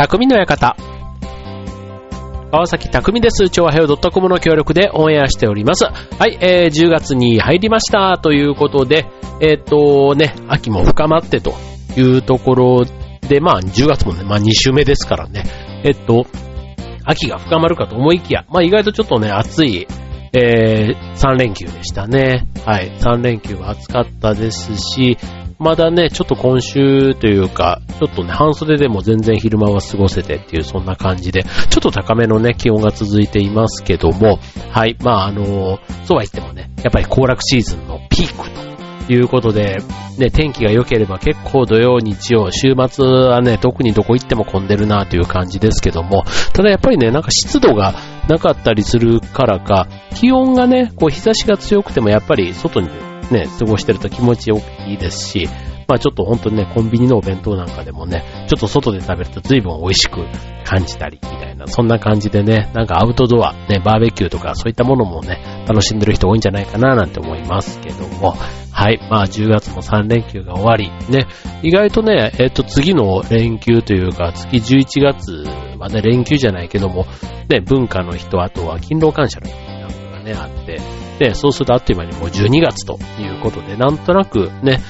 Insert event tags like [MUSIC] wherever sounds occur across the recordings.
匠の館。川崎匠です。調和平洋 .com の協力でオンエアしております。はい、えー、10月に入りましたということで、えー、っとね、秋も深まってというところで、まあ10月もね、まあ2週目ですからね、えっと、秋が深まるかと思いきや、まあ意外とちょっとね、暑い、えー、3連休でしたね。はい、3連休は暑かったですし、まだね、ちょっと今週というか、ちょっとね、半袖でも全然昼間は過ごせてっていう、そんな感じで、ちょっと高めのね、気温が続いていますけども、はい、まああのそうは言ってもね、やっぱり行楽シーズンのピークということで、ね、天気が良ければ結構土曜、日曜、週末はね、特にどこ行っても混んでるなという感じですけども、ただやっぱりね、なんか湿度がなかったりするからか、気温がね、こう日差しが強くてもやっぱり外にね、過ごしてると気持ちいいですし、まあちょっと本当にね、コンビニのお弁当なんかでもね、ちょっと外で食べると随分美味しく感じたり、みたいな、そんな感じでね、なんかアウトドア、ね、バーベキューとかそういったものもね、楽しんでる人多いんじゃないかななんて思いますけども、はい、まあ10月も3連休が終わり、ね、意外とね、えっ、と次の連休というか、月11月はね、連休じゃないけども、ね、文化の人、あとは勤労感謝の日なんかがね、あって、で、そうするとあっという間にもう12月ということで、なんとなくね、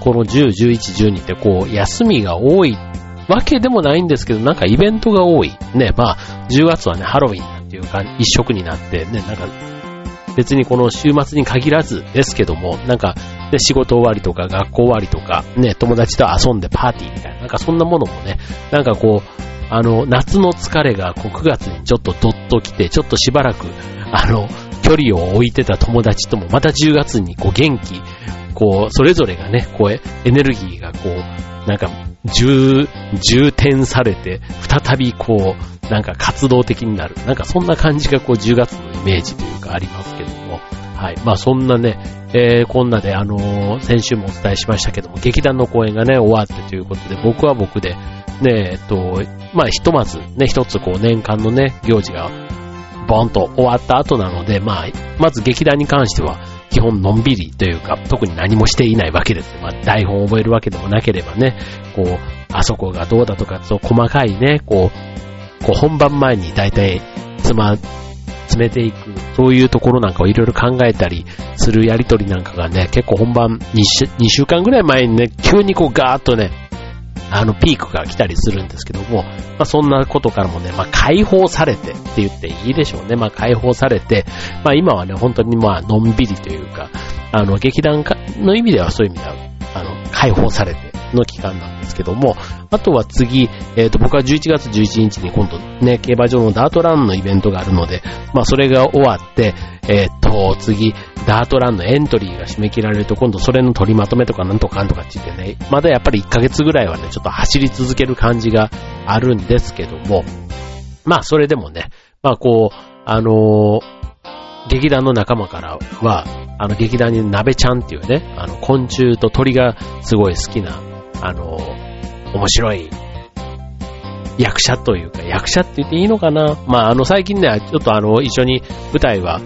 この10、11、12ってこう、休みが多いわけでもないんですけど、なんかイベントが多い。ね、まあ、10月はね、ハロウィンなんていうか、一色になって、ね、なんか、別にこの週末に限らずですけども、なんか、ね、仕事終わりとか学校終わりとか、ね、友達と遊んでパーティーみたいな、なんかそんなものもね、なんかこう、あの、夏の疲れがこう9月にちょっとどっと来て、ちょっとしばらく、あの、距離を置いてた友達ともまた10月にこう元気、こう、それぞれがね、こう、エネルギーがこう、なんか、充、充填されて、再びこう、なんか活動的になる。なんかそんな感じがこう10月のイメージというかありますけども。はい。まあそんなね、えー、こんなであのー、先週もお伝えしましたけども、劇団の公演がね、終わってということで、僕は僕で、ね、えっと、まあひとまずね、一つこう年間のね、行事がボンと終わった後なので、まあ、まず劇団に関しては、基本のんびりというか、特に何もしていないわけです。まあ、台本を覚えるわけでもなければね、こう、あそこがどうだとか、そう細かいね、こう、こう本番前に大体、つま、詰めていく、そういうところなんかをいろいろ考えたりするやりとりなんかがね、結構本番 2, 週2週間ぐらい前にね、急にこうガーッとね、あの、ピークが来たりするんですけども、まあ、そんなことからもね、まあ、解放されてって言っていいでしょうね。まあ、解放されて、まあ、今はね、本当にまあ、のんびりというか、あの、劇団の意味ではそういう意味では、あの、解放されての期間なんですけども、あとは次、えっ、ー、と、僕は11月11日に今度ね、競馬場のダートランのイベントがあるので、まあ、それが終わって、えっ、ー、と、次、ダートランのエントリーが締め切られると、今度それの取りまとめとかなんとかなんとかって言ってね、まだやっぱり1ヶ月ぐらいはね、ちょっと走り続ける感じがあるんですけども、まあ、それでもね、まあ、こう、あのー劇団の仲間からは、あの劇団に鍋ちゃんっていうね、あの昆虫と鳥がすごい好きなあの、面白い役者というか、役者って言っていいのかな？まあ、あの、最近ね、ちょっとあの、一緒に舞台は、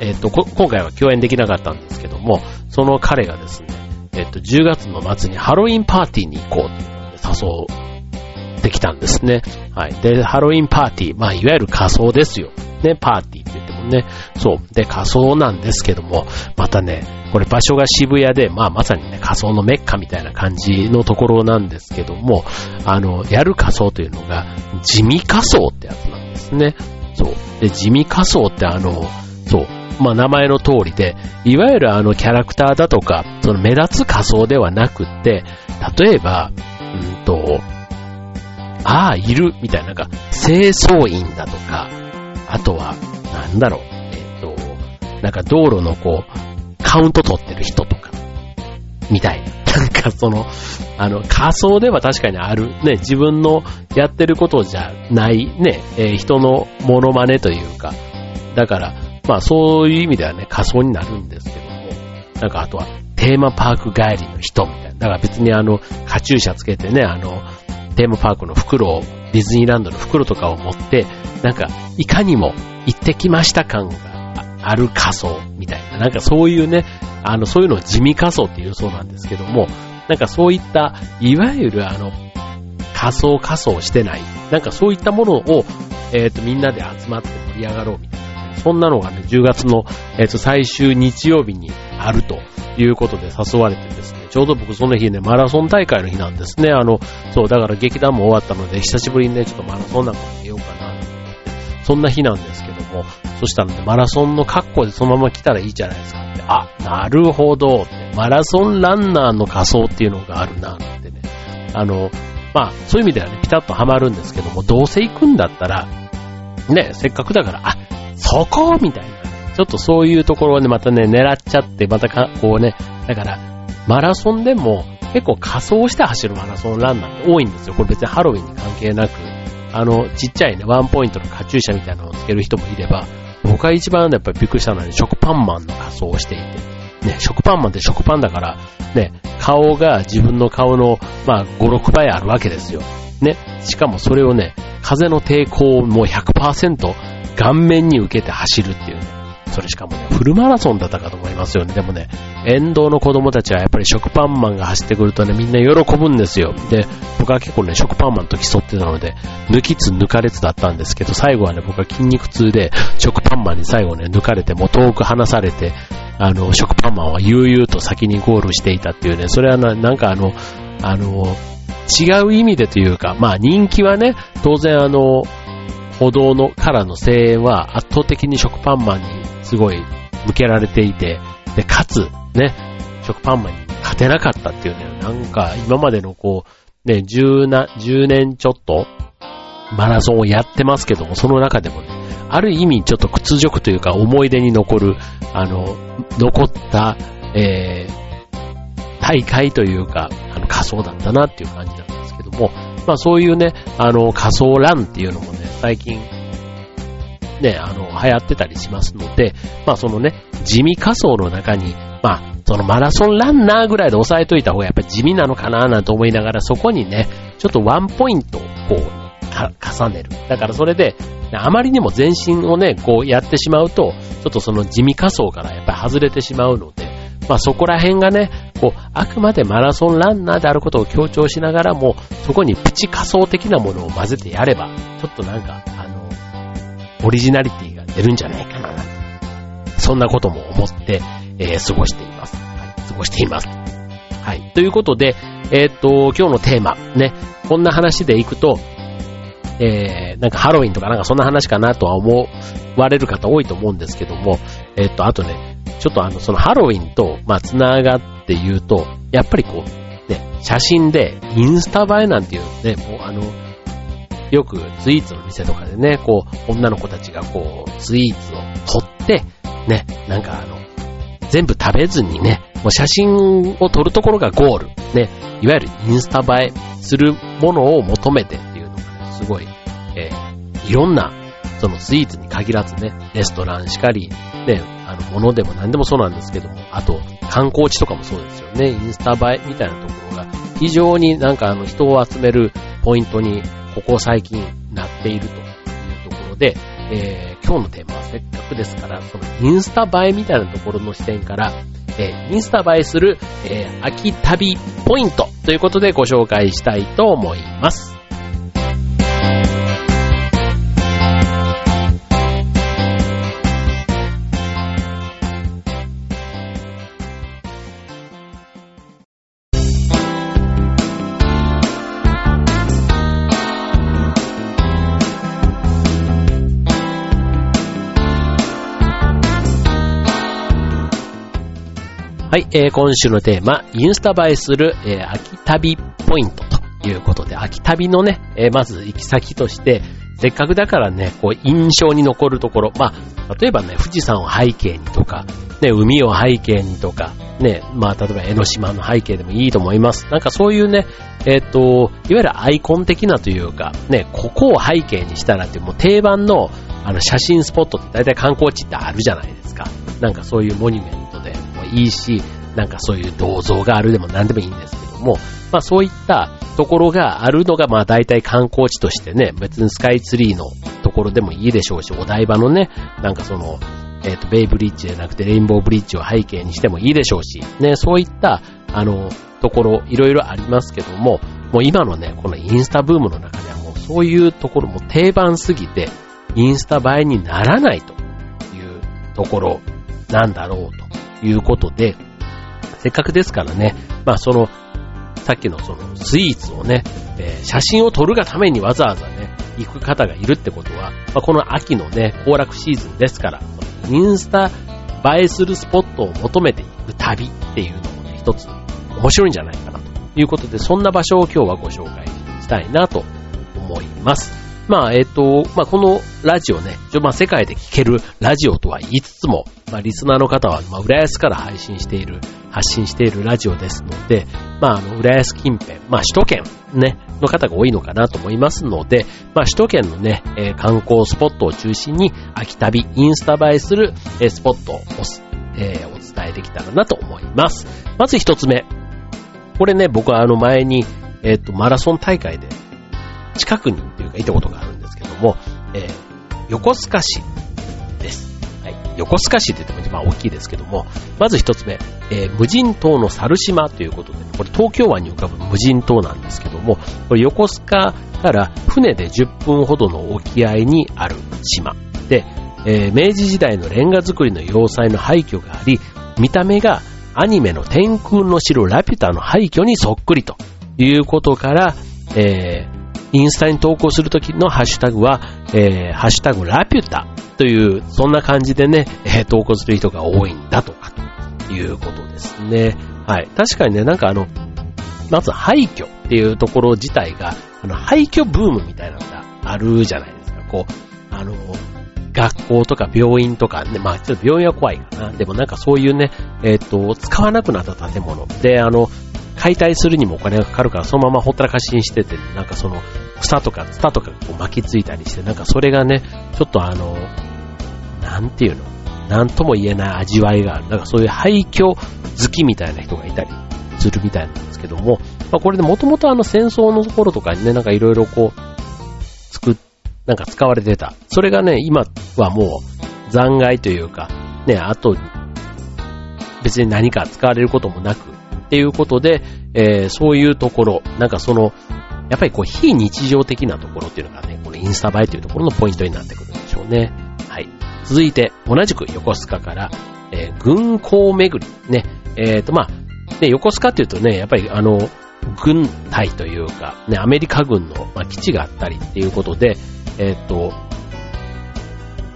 えっ、と、今回は共演できなかったんですけども、その彼がですね、えっ、と、10月の末にハロウィンパーティーに行こうって誘ってきたんですね。はい。で、ハロウィンパーティー、まあ、いわゆる仮装ですよ。ね、パーティーね。そう。で、仮装なんですけども、またね、これ場所が渋谷で、まあまさにね、仮想のメッカみたいな感じのところなんですけども、あの、やる仮想というのが、地味仮想ってやつなんですね。そう。で、地味仮想ってあの、そう。まあ名前の通りで、いわゆるあのキャラクターだとか、その目立つ仮想ではなくって、例えば、うんと、ああ、いる、みたいな、なんか、清掃員だとか、あとは、なんだろう、えっ、と、なんか道路のこう、カウント取ってる人とか、みたいな。[LAUGHS] なんかその、あの、仮想では確かにある。ね、自分のやってることじゃないね、えー、人のモノマネというか、だから、まあそういう意味ではね、仮想になるんですけども、なんかあとは、テーマパーク帰りの人みたいな。だから別にあの、カチューシャつけてね、あの、テーマパークの袋を、ディズニーランドの袋とかを持って、なんか、いかにも行ってきました感がある仮想みたいな、なんかそういうね、あの、そういうのを地味仮想っていうそうなんですけども、なんかそういった、いわゆるあの、仮装仮装してない。なんかそういったものを、えっ、と、みんなで集まって盛り上がろうみたいな、そんなのがね、10月の、えっ、と、最終日曜日にあるということで誘われてですね、ちょうど僕その日ね、マラソン大会の日なんですね。あの、そう、だから劇団も終わったので、久しぶりにね、ちょっとマラソンなんか出ようかなと思って、そんな日なんですけども、そしたらね、マラソンの格好でそのまま来たらいいじゃないですかって。あ、なるほどって、マラソンランナーの仮装っていうのがあるなってね。あの、まあ、そういう意味ではね、ピタッとはまるんですけども、どうせ行くんだったら、ね、せっかくだから、あ、そこみたいな、ちょっとそういうところをね、またね、狙っちゃって、またか、こうね、だから、マラソンでも結構仮装して走るマラソンランナーって多いんですよ。これ別にハロウィンに関係なく、あの、ちっちゃいね、ワンポイントのカチューシャみたいなのをつける人もいれば、僕が一番やっぱりびっくりしたのは、ね、食パンマンの仮装をしていて、ね、食パンマンって食パンだから、ね、顔が自分の顔の、まあ、5、6倍あるわけですよ。ね、しかもそれをね、風の抵抗をもう100%顔面に受けて走るっていうね。それしかもね、フルマラソンだったかと思いますよね。でもね、沿道の子供たちはやっぱり食パンマンが走ってくるとね、みんな喜ぶんですよ。で、僕は結構ね、食パンマンと競ってたので、抜きつ抜かれつだったんですけど、最後はね、僕は筋肉痛で、食パンマンに最後ね、抜かれて、もう遠く離されて、あの、食パンマンは悠々と先にゴールしていたっていうね、それはななんかあの、あの、違う意味でというか、まあ人気はね、当然あの、歩道のからの声援は圧倒的に食パンマンにすごい向けられていて、で、かつ、ね、食パンマンに勝てなかったっていうね、なんか今までのこう、ね、10な、10年ちょっと、マラソンをやってますけども、その中でもね、ある意味ちょっと屈辱というか思い出に残る、あの、残った、えー、大会というか、あの仮装だったなっていう感じなんですけども、まあそういうね、あの仮装ランっていうのもね、最近、ね、あの、流行ってたりしますので、まあそのね、地味仮装の中に、まあ、そのマラソンランナーぐらいで抑えといた方がやっぱり地味なのかななんて思いながら、そこにね、ちょっとワンポイントをこう、重ねる。だからそれで、あまりにも全身をね、こうやってしまうと、ちょっとその地味仮想からやっぱり外れてしまうので、まあそこら辺がね、こう、あくまでマラソンランナーであることを強調しながらも、そこにプチ仮想的なものを混ぜてやれば、ちょっとなんか、あの、オリジナリティが出るんじゃないかな、そんなことも思って、えー、過ごしています。はい、過ごしています。はい。ということで、えー、っと、今日のテーマ、ね、こんな話でいくと、えー、なんかハロウィンとかなんかそんな話かなとは思われる方多いと思うんですけども、えー、っと、あとね、ちょっとあの、そのハロウィンと、まあ、つながって言うと、やっぱりこう、ね、写真でインスタ映えなんていうね、もうあの、よくスイーツの店とかでね、こう、女の子たちがこう、スイーツを撮って、ね、なんかあの、全部食べずにね、もう写真を撮るところがゴール。ね、いわゆるインスタ映えするものを求めてっていうのがね、すごい、えー、いろんな、そのスイーツに限らずね、レストランしかり、ね、あの、ものでも何でもそうなんですけども、あと、観光地とかもそうですよね、インスタ映えみたいなところが、非常になんかあの、人を集めるポイントに、ここ最近なっているというところで、えー、今日のテーマはせっかくですから、そのインスタ映えみたいなところの視点から、えー、インスタ映えする、えー、秋旅ポイントということでご紹介したいと思います。はい、えー、今週のテーマ、インスタ映えする、えー、秋旅ポイントということで、秋旅のね、えー、まず行き先として、せっかくだからね、こう、印象に残るところ、まあ、例えばね、富士山を背景にとか、ね、海を背景にとか、ね、まあ、例えば江ノ島の背景でもいいと思います。なんかそういうね、えっ、ー、と、いわゆるアイコン的なというか、ね、ここを背景にしたらっていう、もう定番の、あの、写真スポットって大体観光地ってあるじゃないですか。なんかそういうモニュメントいいし、なんかそういう銅像があるでも何でもいいんですけども、まあそういったところがあるのがまあ大体観光地としてね、別にスカイツリーのところでもいいでしょうし、お台場のね、なんかその、えっ、ー、と、ベイブリッジじゃなくてレインボーブリッジを背景にしてもいいでしょうし、ね、そういった、あの、ところ、いろいろありますけども、もう今のね、このインスタブームの中ではもうそういうところも定番すぎて、インスタ映えにならないというところなんだろうと。いうことで、せっかくですからね、まあその、さっきのそのスイーツをね、えー、写真を撮るがためにわざわざね、行く方がいるってことは、まあ、この秋のね、行楽シーズンですから、インスタ映えするスポットを求めていく旅っていうのもね、一つ面白いんじゃないかなということで、そんな場所を今日はご紹介したいなと思います。まあ、えっ、ー、と、まあ、このラジオね、まあ、世界で聴けるラジオとは言いつつも、まあ、リスナーの方は、まあ、浦安から配信している、発信しているラジオですので、まあ、あの、浦安近辺、まあ、首都圏ね、の方が多いのかなと思いますので、まあ、首都圏のね、えー、観光スポットを中心に、秋旅、インスタ映えする、えー、スポットを、えー、お伝えできたらなと思います。まず一つ目。これね、僕はあの前に、えっ、と、マラソン大会で近くにっていうかいたことがあるんですけども、えー、横須賀市です。はい。横須賀市って言っても一番大きいですけども、まず一つ目、えー、無人島の猿島ということで、これ東京湾に浮かぶ無人島なんですけども、これ横須賀から船で10分ほどの沖合にある島で、えー、明治時代のレンガ造りの要塞の廃墟があり、見た目がアニメの天空の城ラピュタの廃墟にそっくりということから、え、インスタに投稿するときのハッシュタグは、えー、ハッシュタグラピュタという、そんな感じでね、えー、投稿する人が多いんだとか、ということですね。はい。確かにね、なんかあの、まず廃墟っていうところ自体が、あの、廃墟ブームみたいなのがあるじゃないですか。こう、あの、学校とか病院とかね、まあちょっと病院は怖いかな。でもなんかそういうね、えっ、ー、と、使わなくなった建物で、あの、解体するにもお金がかかるから、そのままほったらかしにしてて、なんかその、草とかツタとかこう巻きついたりして、なんかそれがね、ちょっとあの、なんていうのなんとも言えない味わいがある。なんかそういう廃墟好きみたいな人がいたりするみたいなんですけども、まあこれでもともとあの戦争の頃とかにね、なんかいろいろこう、作っ、なんか使われてた。それがね、今はもう残骸というか、ね、あと、別に何か使われることもなく、っていうことで、えー、そういうところ、なんかその、やっぱりこう非日常的なところっていうのがね、このインスタ映えというところのポイントになってくるんでしょうね。はい。続いて、同じく横須賀から、えー、軍港巡り。ね。えっ、ー、と、まあ、ね、横須賀っていうとね、やっぱりあの、軍隊というか、ね、アメリカ軍の、まあ、基地があったりっていうことで、えっ、ー、と、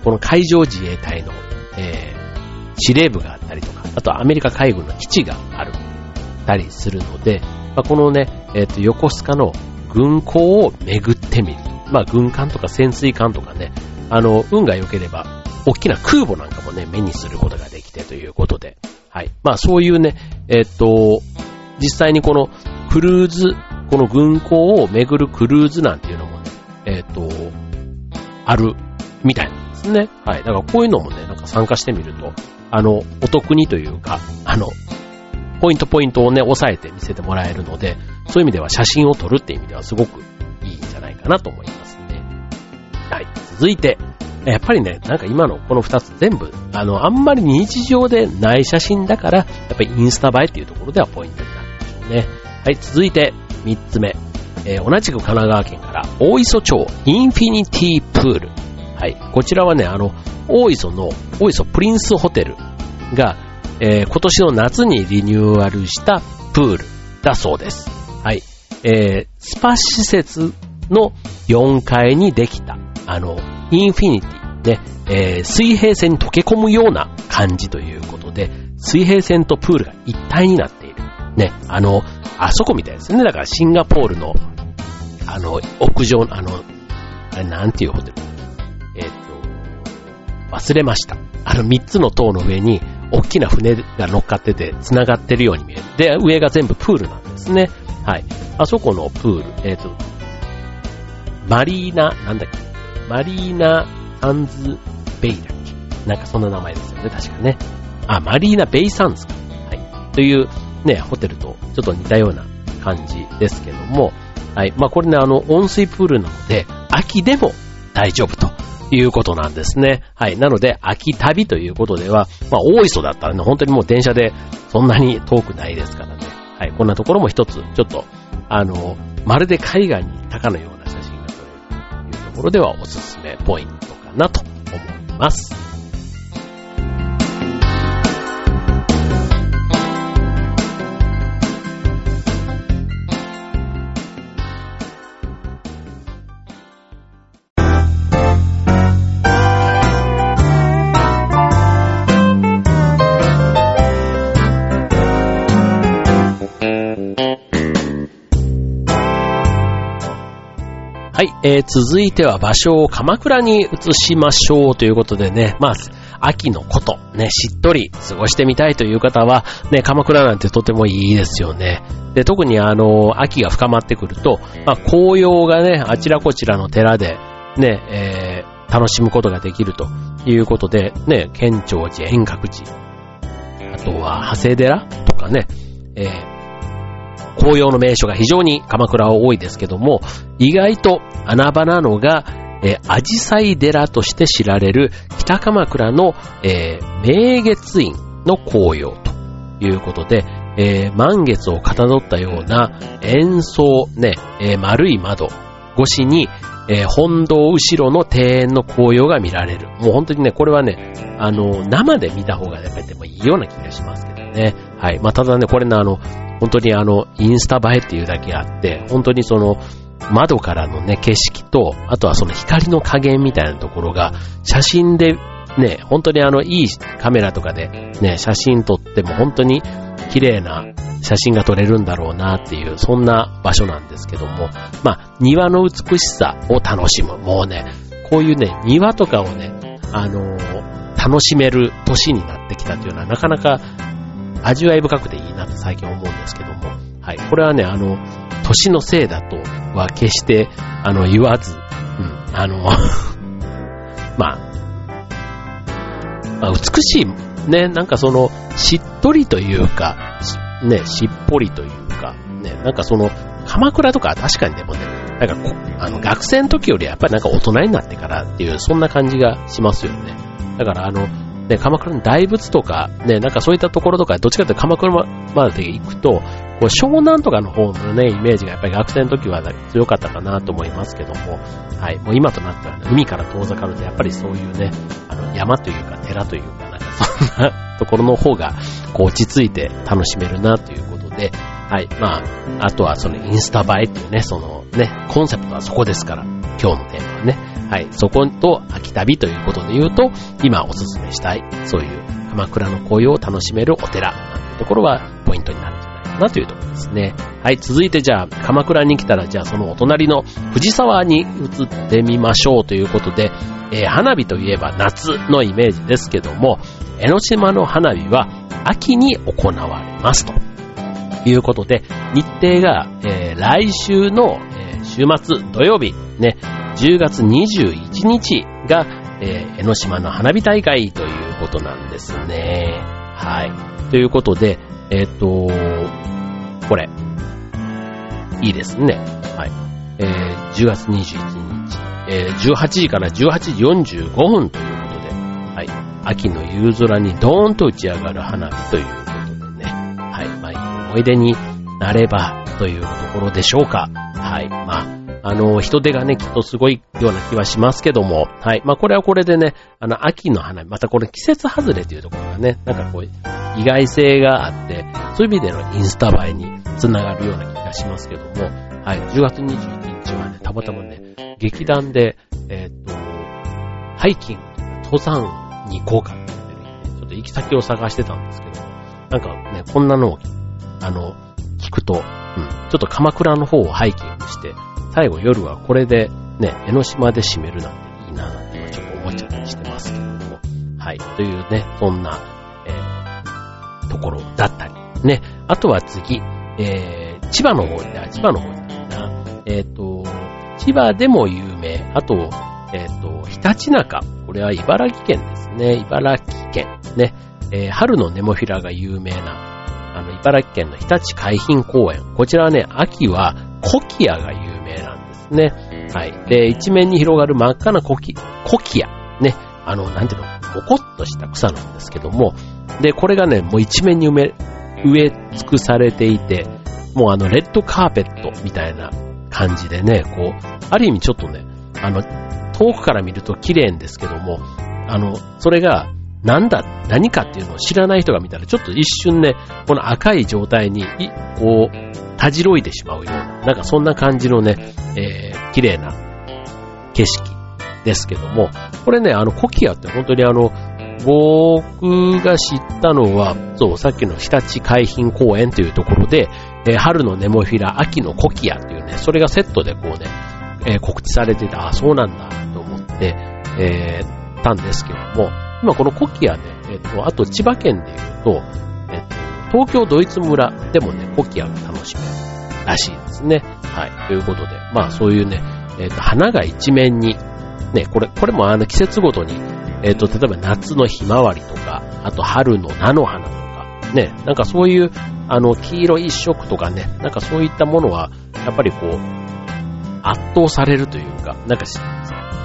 この海上自衛隊の、えー、司令部があったりとか、あとはアメリカ海軍の基地があるたりするので、まあ、このね、えっ、ー、と、横須賀の軍港を巡ってみる。まあ、軍艦とか潜水艦とかね、あの、運が良ければ、大きな空母なんかもね、目にすることができてということで、はい。まあ、そういうね、えっ、ー、と、実際にこのクルーズ、この軍港を巡るクルーズなんていうのもね、えっ、ー、と、あるみたいなんですね。はい。だからこういうのもね、なんか参加してみると、あの、お得にというか、あの、ポイントポイントをね、押さえて見せてもらえるので、そういう意味では写真を撮るっていう意味ではすごくいいんじゃないかなと思いますね。はい。続いて、やっぱりね、なんか今のこの二つ全部、あの、あんまり日常でない写真だから、やっぱりインスタ映えっていうところではポイントになるんでしょうね。はい、続いて、三つ目。えー、同じく神奈川県から大磯町インフィニティプール。はい、こちらはね、あの、大磯の、大磯プリンスホテルが、えー、今年の夏にリニューアルしたプールだそうです。はい。えー、スパ施設の4階にできた、あの、インフィニティで、えー、水平線に溶け込むような感じということで、水平線とプールが一体になっている。ね、あの、あそこみたいですね。だからシンガポールの、あの、屋上、あの、あれなんていうホテル？えっ、と、忘れました。あの3つの塔の上に大きな船が乗っかってて繋がってるように見える。で、上が全部プールなんですね。はい。あそこのプール、えっ、ー、と、マリーナ、なんだっけ、マリーナ・サンズ・ベイだっけ？なんかそんな名前ですよね、確かね。あ、マリーナ・ベイ・サンズか。はい。というね、ホテルとちょっと似たような感じですけども、はい。まあこれね、あの、温水プールなので、秋でも大丈夫ということなんですね。はい。なので、秋旅ということでは、まあ、大磯だったらね、本当にもう電車でそんなに遠くないですからね。はい。こんなところも一つ、ちょっと、あの、まるで海岸にいたかのような写真が撮れるというところではおすすめポイントかなと思います。はい、えー、続いては場所を鎌倉に移しましょうということでね、まあ、秋のこと、ね、しっとり過ごしてみたいという方は、ね、鎌倉なんてとてもいいですよね。で、特にあの、秋が深まってくると、まあ、紅葉がね、あちらこちらの寺で、ね、えー、楽しむことができるということで、ね、県庁寺、遠隔寺、あとは、長谷寺とかね、えー紅葉の名所が非常に鎌倉は多いですけども、意外と穴場なのが、えー、アジサイ寺として知られる北鎌倉の、えー、明月院の紅葉ということで、えー、満月をかたどったような円層、ね、えー、丸い窓越しに、えー、本堂後ろの庭園の紅葉が見られる。もう本当にね、これはね、あの、生で見た方がやっぱりでもいいような気がしますけどね。はい。まあ、ただね、これね、あの、本当にあの、インスタ映えっていうだけあって、本当にその、窓からのね、景色と、あとはその光の加減みたいなところが、写真でね、本当にあの、いいカメラとかでね、写真撮っても本当に綺麗な写真が撮れるんだろうなっていう、そんな場所なんですけども、まあ、庭の美しさを楽しむ。もうね、こういうね、庭とかをね、あのー、楽しめる年になってきたというのはなかなか味わい深くていいなと最近思うんですけども、はい。これはね、あの、年のせいだとは決して、あの、言わず、うん、あの [LAUGHS] まあ、まあ、美しい、ね、なんかその、しっとりというか、ね、しっぽりというか、ね、なんかその、鎌倉とかは確かにでもね、なんか、あの、学生の時よりやっぱりなんか大人になってからっていう、そんな感じがしますよね。だからあの、ね、鎌倉の大仏とか、ね、なんかそういったところとか、どっちかというと鎌倉まで行くと、こう湘南とかの方のね、イメージがやっぱり学生の時は強かったかなと思いますけども、はい、もう今となっては、ね、海から遠ざかるとやっぱりそういうね、あの山というか寺というか、なんかそんなところの方が、こう落ち着いて楽しめるなということで、はい、まあ、あとはそのインスタ映えっていうね、そのね、コンセプトはそこですから、今日のテーマはね、はい、そこと秋旅ということで言うと、今おすすめしたい、そういう鎌倉の紅葉を楽しめるお寺なんていうところはポイントになるんじゃないかなというところですね。はい、続いてじゃあ、鎌倉に来たら、じゃあそのお隣の藤沢に移ってみましょうということで、えー、花火といえば夏のイメージですけども、江ノ島の花火は秋に行われますと。いうことで、日程が、えー、来週の、えー、週末土曜日、ね、10月21日が、えー、江ノ島の花火大会ということなんですね。はい。ということで、えっ、ー、と、これ、いいですね。はい。えー、10月21日、えー、18時から18時45分ということで、はい。秋の夕空にドーンと打ち上がる花火ということでね、はい。まあ、いい思い出になればというところでしょうか。はい。まあ、あの、人手がね、きっとすごいような気はしますけども、はい。まあ、これはこれでね、あの、秋の花、またこれ季節外れというところがね、なんかこう、意外性があって、そういう意味でのインスタ映えにつながるような気がしますけども、はい。10月21日はね、たまたまね、劇団で、えー、っと、ハイキング登山に行こうかってってねちょっと行き先を探してたんですけど、なんかね、こんなのを、あの、聞くと、うん、ちょっと鎌倉の方をハイキングして、最後夜はこれでね、江ノ島で締めるなんていいななんてちょっと思っちゃったりしてますけれども。はい。というね、そんな、えー、ところだったり。ね。あとは次、えー、千葉の方で、千葉の方でいいな。えっ、ー、と、千葉でも有名。あと、えっ、ー、と、ひたちなか。これは茨城県ですね。茨城県。ね。えー、春のネモフィラが有名な、あの、茨城県の日立海浜公園。こちらはね、秋はコキアが有名ね。はい。で、一面に広がる真っ赤なコキ、コキア。ね。あの、なんていうの、ボコッとした草なんですけども、で、これがね、もう一面に埋め、植え尽くされていて、もうあの、レッドカーペットみたいな感じでね、こう、ある意味ちょっとね、あの、遠くから見ると綺麗ですけども、あの、それが、なんだ、何かっていうのを知らない人が見たら、ちょっと一瞬ね、この赤い状態に、こう、たじろいでしまうような、なんかそんな感じのね、えー、綺麗な景色ですけども、これね、あの、コキアって本当にあの、僕が知ったのは、そう、さっきの日立海浜公園というところで、えー、春のネモフィラ、秋のコキアっていうね、それがセットでこうね、えー、告知されてて、あ、そうなんだと思って、えー、たんですけども、今このコキアね、えっ、と、あと千葉県で言うと、えっ、と、東京ドイツ村でもね、コキアが楽しめるらしいですね。はい。ということで、まあそういうね、えっ、と、花が一面に、ね、これ、これもあの季節ごとに、えっ、と、例えば夏のひまわりとか、あと春の菜の花とか、ね、なんかそういう、あの、黄色一色とかね、なんかそういったものは、やっぱりこう、圧倒されるというか、なんか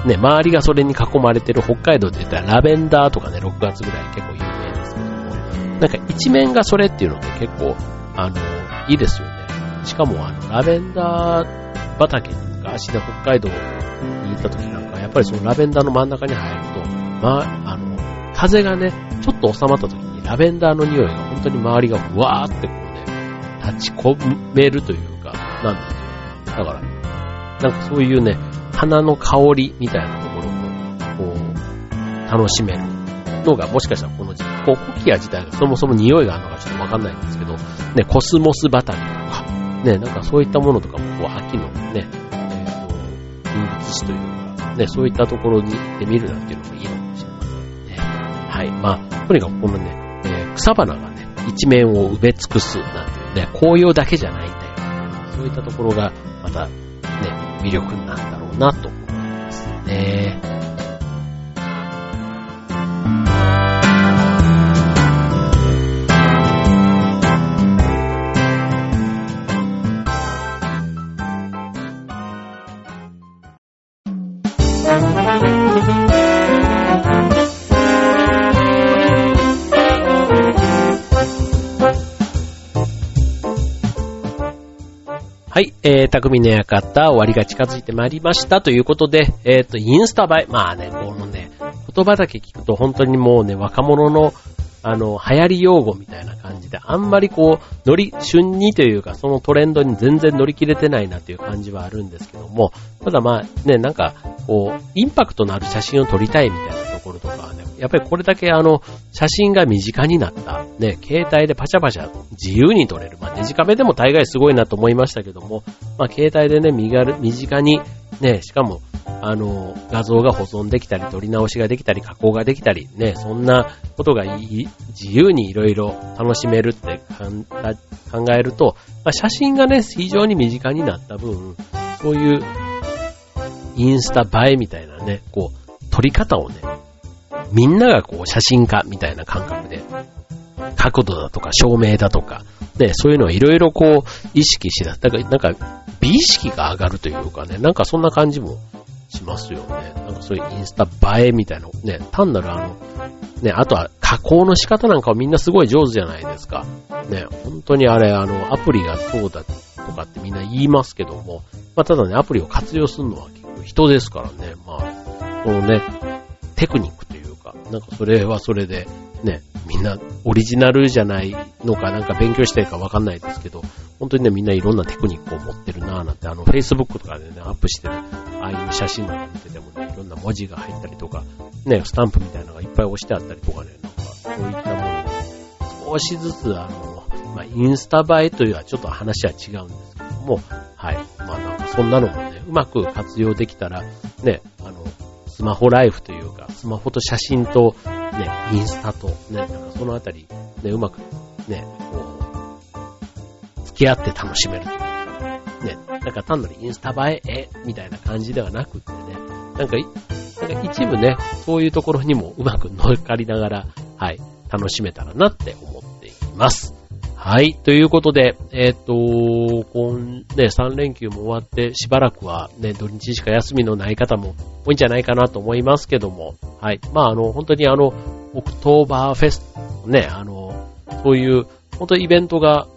ね、周りがそれに囲まれてる北海道で言ったらラベンダーとかね、6月ぐらい結構有名ですけども、なんか一面がそれっていうので結構、あの、いいですよね。しかもあの、ラベンダー畑に昔で北海道に行った時なんか、やっぱりそのラベンダーの真ん中に入ると、まあ、あの、風がね、ちょっと収まった時にラベンダーの匂いが本当に周りがふわーってこうね、立ち込めるというか、なんだだから、なんかそういうね、花の香りみたいなところを、こう、楽しめるのが、もしかしたらこの時期、こう、コキア自体がそもそも匂いがあるのかちょっとわかんないんですけど、ね、コスモス畑とか、ね、なんかそういったものとかも、こう、秋のね、えっ、ー、と、風物詩というか、ね、そういったところに行ってみるなんていうのもいいのかもしれませんね。はい。まあ、とにかくこのね、えー、草花がね、一面を埋め尽くすなんていうね、紅葉だけじゃないんだよ。そういったところが、また、魅力なんだろうなと思いますね。えー、匠の館終わりが近づいてまいりましたということで、えっ、ー、と、インスタ映え。まあね、このね、言葉だけ聞くと本当にもうね、若者の、あの、流行り用語みたいな感じで、あんまりこう、乗り、旬にというか、そのトレンドに全然乗り切れてないなという感じはあるんですけども、ただまあね、なんか、こう、インパクトのある写真を撮りたいみたいなころとかね、やっぱりこれだけあの、写真が身近になった、ね、携帯でパシャパシャ自由に撮れる。まあ、デジカメでも大概すごいなと思いましたけども、まあ、携帯でね、身軽、身近に、ね、しかも、あの、画像が保存できたり、撮り直しができたり、加工ができたり、ね、そんなことがいい、自由にいろいろ楽しめるって考えると、まあ、写真がね、非常に身近になった分、そういう、インスタ映えみたいなね、こう、撮り方をね、みんながこう写真家みたいな感覚で、角度だとか照明だとか、ね、そういうのをいろいろこう意識しだだからなんか美意識が上がるというかね、なんかそんな感じもしますよね。なんかそういうインスタ映えみたいなね、単なるあの、ね、あとは加工の仕方なんかはみんなすごい上手じゃないですか。ね、本当にあれ、あの、アプリがそうだとかってみんな言いますけども、まあただね、アプリを活用するのは結構人ですからね、まあ、このね、テクニックなんかそれはそれで、ね、みんなオリジナルじゃないのか、なんか勉強してるかわかんないですけど、本当にね、みんないろんなテクニックを持ってるなぁなんて、あの、Facebook とかでね、アップしてる、ああいう写真なんか見ててもね、いろんな文字が入ったりとか、ね、スタンプみたいなのがいっぱい押してあったりとかね、なんか、そういったものを、少しずつ、あの、まあ、インスタ映えというのはちょっと話は違うんですけども、はい。まあなんかそんなのもね、うまく活用できたら、ね、あの、スマホライフという、スマホと写真と、ね、インスタと、ね、なんかそのあたり、ね、うまく、ね、こう、付き合って楽しめるというか、ね、なんか単なるインスタ映え、え、みたいな感じではなくてね、なんか、なんか一部ね、そういうところにもうまく乗っかりながら、はい、楽しめたらなって思っています。はい。ということで、えっ、ー、と、今、ね、3連休も終わって、しばらくはね、土日しか休みのない方も多いんじゃないかなと思いますけども、はい。まあ、あの、本当にあの、オクトーバーフェストね、あの、そういう、本当にイベントが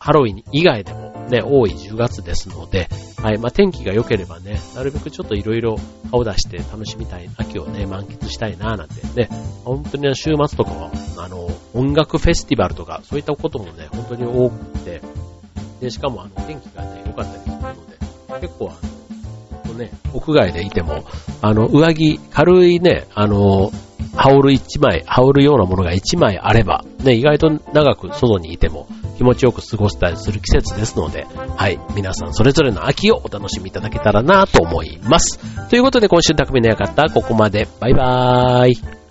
ハロウィン以外でもね、多い10月ですので、はい、まあ、天気が良ければね、なるべくちょっといろいろ顔出して楽しみたい、秋をね、満喫したいな、なんてね、本当に週末とかは、あの、音楽フェスティバルとか、そういったこともね、本当に多くて、で、しかもあの、天気がね、良かったりするので、結構あの、ね、屋外でいても、あの、上着、軽いね、あの、羽織る一枚、羽織るようなものが一枚あれば、ね、意外と長く外にいても気持ちよく過ごしたりする季節ですので、はい、皆さんそれぞれの秋をお楽しみいただけたらなと思います。ということで今週匠の館、ここまで。バイバーイ。